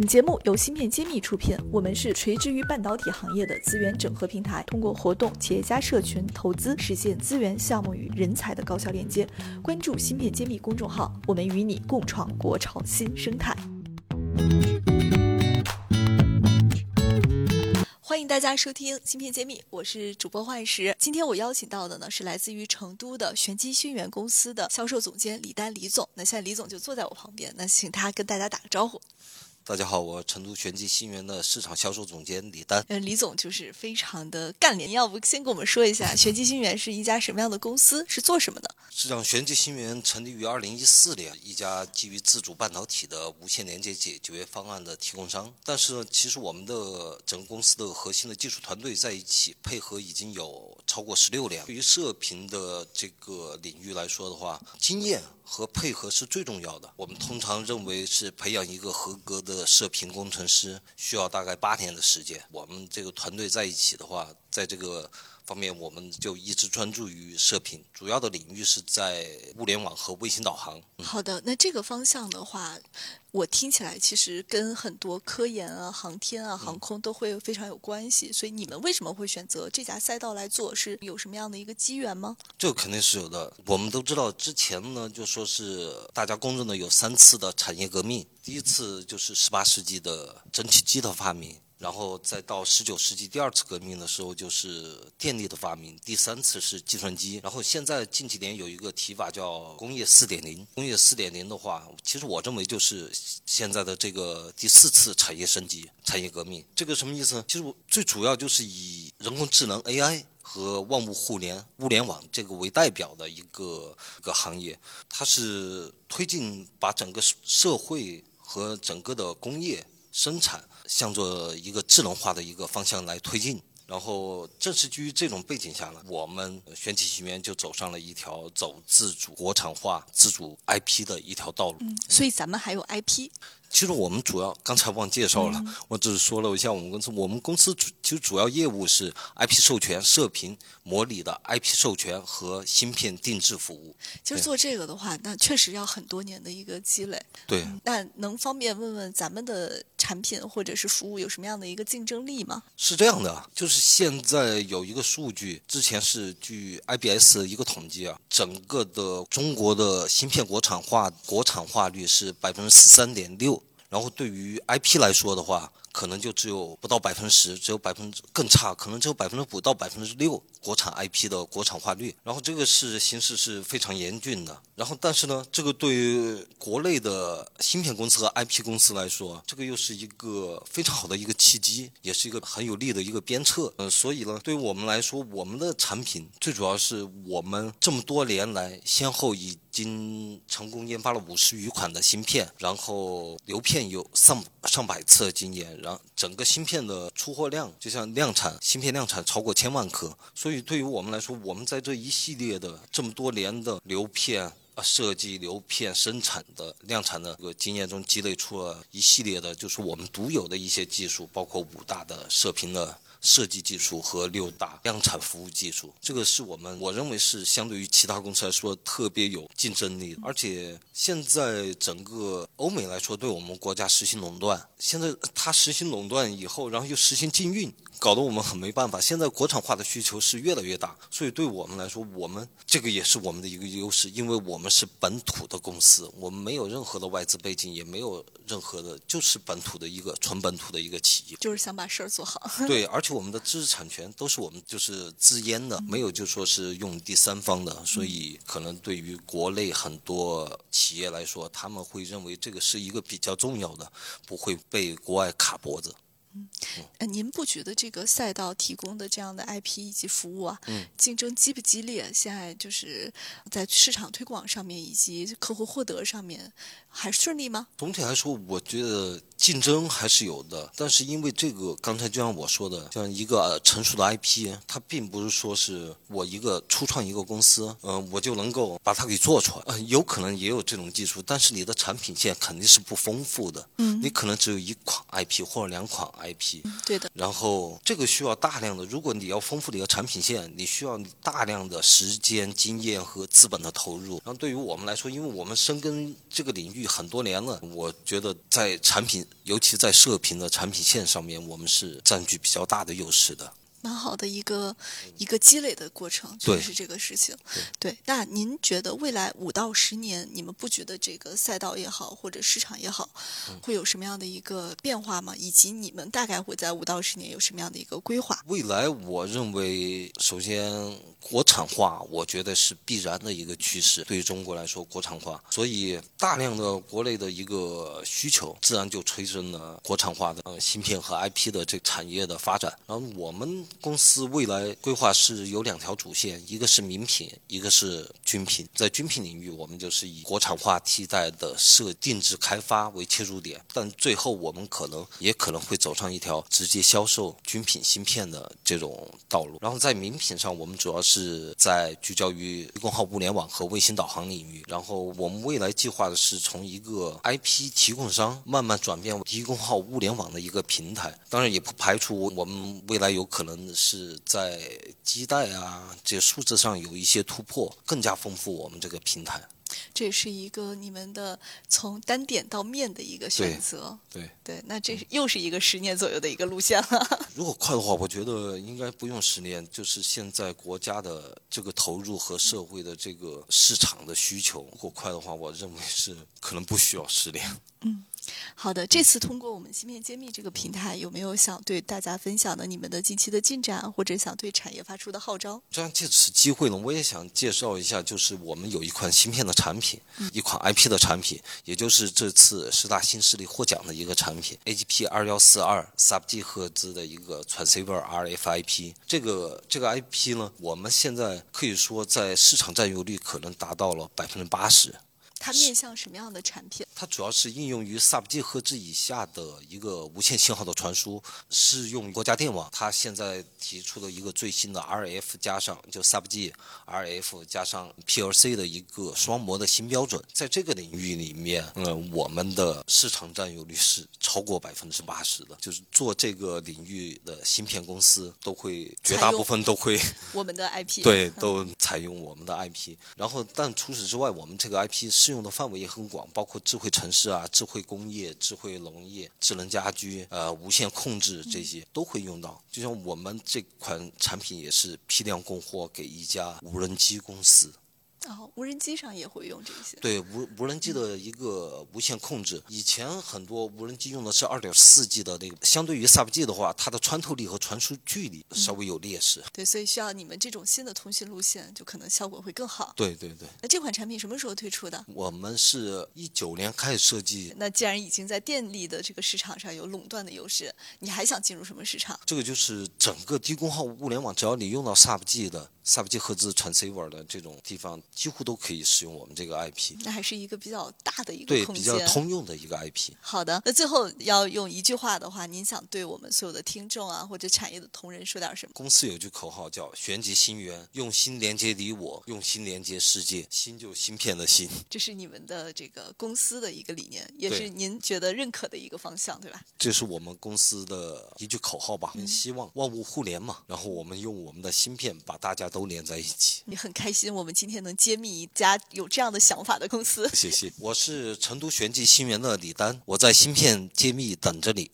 本节目由芯片揭秘出品，我们是垂直于半导体行业的资源整合平台，通过活动、企业家社群、投资，实现资源、项目与人才的高效链接。关注芯片揭秘公众号，我们与你共创国潮新生态。欢迎大家收听《芯片揭秘》，我是主播幻石。今天我邀请到的呢是来自于成都的玄机新源公司的销售总监李丹李总。那现在李总就坐在我旁边，那请他跟大家打个招呼。大家好，我成都玄机新源的市场销售总监李丹。嗯，李总就是非常的干练，要不先跟我们说一下 玄机新源是一家什么样的公司，是做什么的？实际上，玄机新源成立于二零一四年，一家基于自主半导体的无线连接解决方案的提供商。但是呢，其实我们的整个公司的核心的技术团队在一起配合已经有超过十六年。对于射频的这个领域来说的话，经验和配合是最重要的。我们通常认为是培养一个合格的的射频工程师需要大概八天的时间。我们这个团队在一起的话，在这个方面我们就一直专注于射频，主要的领域是在物联网和卫星导航。好的，那这个方向的话，我听起来其实跟很多科研啊、航天啊、航空都会非常有关系。所以你们为什么会选择这家赛道来做？是有什么样的一个机缘吗？这个肯定是有的。我们都知道，之前呢就说是大家公认的有三次的产业革命，第一次就是十八世纪的蒸汽机的发明。然后再到十九世纪第二次革命的时候，就是电力的发明；第三次是计算机。然后现在近几年有一个提法叫工业四点零。工业四点零的话，其实我认为就是现在的这个第四次产业升级、产业革命。这个什么意思呢？其实我最主要就是以人工智能 AI 和万物互联、物联网这个为代表的一个一个行业，它是推进把整个社会和整个的工业生产。向着一个智能化的一个方向来推进，然后正是基于这种背景下呢，我们玄奇奇源就走上了一条走自主国产化、自主 IP 的一条道路。嗯，所以咱们还有 IP。其实我们主要刚才忘介绍了，我只是说了一下我们公司。我们公司主其实主要业务是 IP 授权、射频模拟的 IP 授权和芯片定制服务。其实做这个的话，那确实要很多年的一个积累。对。那能方便问问咱们的产品或者是服务有什么样的一个竞争力吗？是这样的，就是现在有一个数据，之前是据 IBS 一个统计啊，整个的中国的芯片国产化国产化率是百分之十三点六。然后对于 IP 来说的话，可能就只有不到百分之十，只有百分之更差，可能只有百分之五到百分之六国产 IP 的国产化率。然后这个是形势是非常严峻的。然后但是呢，这个对于国内的芯片公司和 IP 公司来说，这个又是一个非常好的一个契机，也是一个很有利的一个鞭策。嗯，所以呢，对于我们来说，我们的产品最主要是我们这么多年来先后以经成功研发了五十余款的芯片，然后流片有上上百次的经验。然整个芯片的出货量，就像量产芯片量产超过千万颗，所以对于我们来说，我们在这一系列的这么多年的流片啊设计、流片生产的量产的这个经验中，积累出了一系列的，就是我们独有的一些技术，包括五大的射频的。设计技术和六大量产服务技术，这个是我们我认为是相对于其他公司来说特别有竞争力的。而且现在整个欧美来说，对我们国家实行垄断，现在它实行垄断以后，然后又实行禁运。搞得我们很没办法。现在国产化的需求是越来越大，所以对我们来说，我们这个也是我们的一个优势，因为我们是本土的公司，我们没有任何的外资背景，也没有任何的，就是本土的一个纯本土的一个企业，就是想把事儿做好。对，而且我们的知识产权都是我们就是自研的，没有就说是用第三方的，所以可能对于国内很多企业来说，他们会认为这个是一个比较重要的，不会被国外卡脖子。嗯，呃，您不觉得这个赛道提供的这样的 IP 以及服务啊，嗯，竞争激不激烈？现在就是在市场推广上面以及客户获得上面还顺利吗？总体来说，我觉得竞争还是有的，但是因为这个，刚才就像我说的，像一个成熟的 IP，它并不是说是我一个初创一个公司，嗯，我就能够把它给做出来。嗯，有可能也有这种技术，但是你的产品线肯定是不丰富的。嗯，你可能只有一款 IP 或者两款。IP 对的，然后这个需要大量的，如果你要丰富你的产品线，你需要大量的时间、经验和资本的投入。然后对于我们来说，因为我们深耕这个领域很多年了，我觉得在产品尤其在射频的产品线上面，我们是占据比较大的优势的。蛮好的一个一个积累的过程，就是这个事情。对，那您觉得未来五到十年，你们布局的这个赛道也好，或者市场也好，会有什么样的一个变化吗？以及你们大概会在五到十年有什么样的一个规划？未来，我认为首先国产化，我觉得是必然的一个趋势。对于中国来说，国产化，所以大量的国内的一个需求，自然就催生了国产化的呃芯片和 IP 的这产业的发展。然后我们。公司未来规划是有两条主线，一个是民品，一个是军品。在军品领域，我们就是以国产化替代的设定制开发为切入点，但最后我们可能也可能会走上一条直接销售军品芯片的这种道路。然后在民品上，我们主要是在聚焦于低功耗物联网和卫星导航领域。然后我们未来计划的是从一个 IP 提供商慢慢转变为低功耗物联网的一个平台。当然，也不排除我们未来有可能。是在基带啊这些数字上有一些突破，更加丰富我们这个平台。这也是一个你们的从单点到面的一个选择。对对，那这又是一个十年左右的一个路线了。如果快的话，我觉得应该不用十年，就是现在国家的这个投入和社会的这个市场的需求，如果快的话，我认为是可能不需要十年。嗯。好的，这次通过我们芯片揭秘这个平台，有没有想对大家分享的你们的近期的进展，或者想对产业发出的号召？这样借此机会呢，我也想介绍一下，就是我们有一款芯片的产品，一款 IP 的产品，也就是这次十大新势力获奖的一个产品，AGP 二幺四二 Sub G 赫兹的一个 Transceiver RF IP。这个这个 IP 呢，我们现在可以说在市场占有率可能达到了百分之八十。它面向什么样的产品？它主要是应用于 Sub G 赫兹以下的一个无线信号的传输，适用国家电网。它现在提出的一个最新的 RF 加上就 Sub G RF 加上 PLC 的一个双模的新标准。在这个领域里面，嗯，我们的市场占有率是超过百分之八十的。就是做这个领域的芯片公司都会，绝大部分都会 我们的 IP，对，都采用我们的 IP。然后，但除此之外，我们这个 IP 是。适用的范围也很广，包括智慧城市啊、智慧工业、智慧农业、智能家居、呃无线控制这些都会用到。就像我们这款产品也是批量供货给一家无人机公司。哦，无人机上也会用这些。对，无无人机的一个无线控制，以前很多无人机用的是二点四 G 的那个，相对于 Sub G 的话，它的穿透力和传输距离稍微有劣势。对，所以需要你们这种新的通讯路线，就可能效果会更好。对对对。那这款产品什么时候推出的？我们是一九年开始设计。那既然已经在电力的这个市场上有垄断的优势，你还想进入什么市场？这个就是整个低功耗物联网，只要你用到 Sub G 的。Sub G 赫兹 Transceiver 的这种地方，几乎都可以使用我们这个 IP。那还是一个比较大的一个对比较通用的一个 IP。好的，那最后要用一句话的话，您想对我们所有的听众啊，或者产业的同仁说点什么？公司有句口号叫“玄极心源”，用心连接你我，用心连接世界，心就芯片的心。这是你们的这个公司的一个理念，也是您觉得认可的一个方向，对吧？这是我们公司的一句口号吧。希望万物互联嘛，然后我们用我们的芯片把大家都连在一起。你很开心，我们今天能揭秘一家有这样的想法的公司。谢谢，我是成都玄机芯源的李丹，我在芯片揭秘等着你。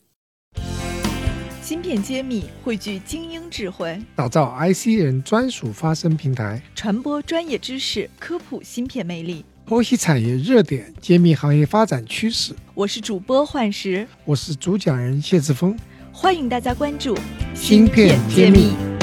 芯片揭秘汇聚精英智慧，打造 IC 人专属发声平台，传播专业知识，科普芯片魅力，剖析产业热点，揭秘行业发展趋势。我是主播幻石，我是主讲人谢志峰，欢迎大家关注芯片揭秘。